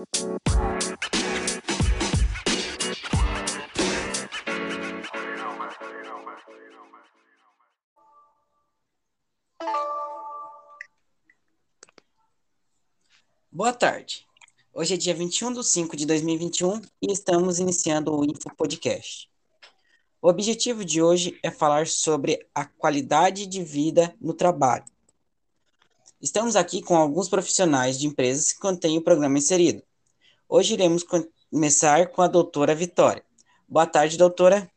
Boa tarde. Hoje é dia 21 de 5 de 2021 e estamos iniciando o Info Podcast. O objetivo de hoje é falar sobre a qualidade de vida no trabalho. Estamos aqui com alguns profissionais de empresas que contêm o programa inserido. Hoje iremos começar com a doutora Vitória. Boa tarde, doutora.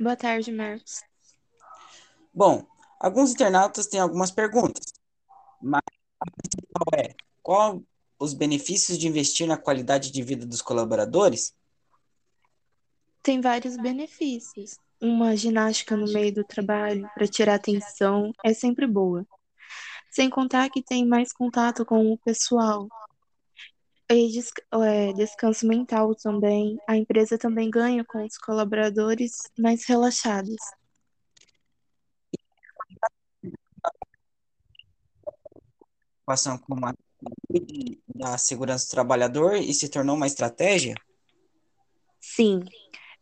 Boa tarde, Marcos. Bom, alguns internautas têm algumas perguntas, mas a principal é qual os benefícios de investir na qualidade de vida dos colaboradores? Tem vários benefícios. Uma ginástica no meio do trabalho para tirar atenção é sempre boa. Sem contar que tem mais contato com o pessoal. E é, descanso mental também. A empresa também ganha com os colaboradores mais relaxados. Passam com uma da segurança do trabalhador e se tornou uma estratégia? Sim,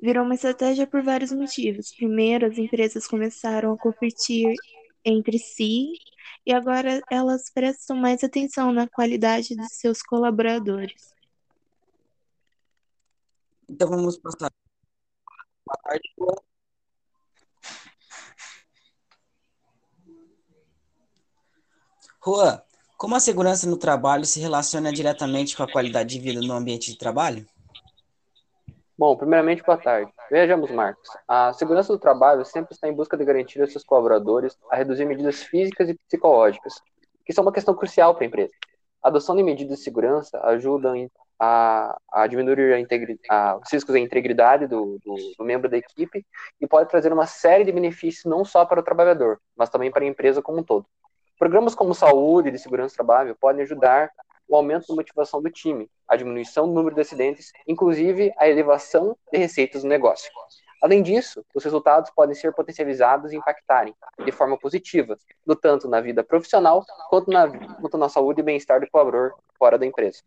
virou uma estratégia por vários motivos. Primeiro, as empresas começaram a competir entre si e agora elas prestam mais atenção na qualidade de seus colaboradores. Então vamos passar. Boa tarde, Juan, como a segurança no trabalho se relaciona diretamente com a qualidade de vida no ambiente de trabalho? Bom, primeiramente, boa tarde. Vejamos, Marcos. A segurança do trabalho sempre está em busca de garantir aos seus colaboradores a reduzir medidas físicas e psicológicas, que são uma questão crucial para a empresa. A adoção de medidas de segurança ajuda a, a diminuir a os riscos de integridade do, do, do membro da equipe e pode trazer uma série de benefícios não só para o trabalhador, mas também para a empresa como um todo. Programas como saúde e de segurança do trabalho podem ajudar o aumento da motivação do time, a diminuição do número de acidentes, inclusive a elevação de receitas do negócio. Além disso, os resultados podem ser potencializados e impactarem de forma positiva, no tanto na vida profissional quanto na, quanto na saúde e bem-estar do colaborador fora da empresa.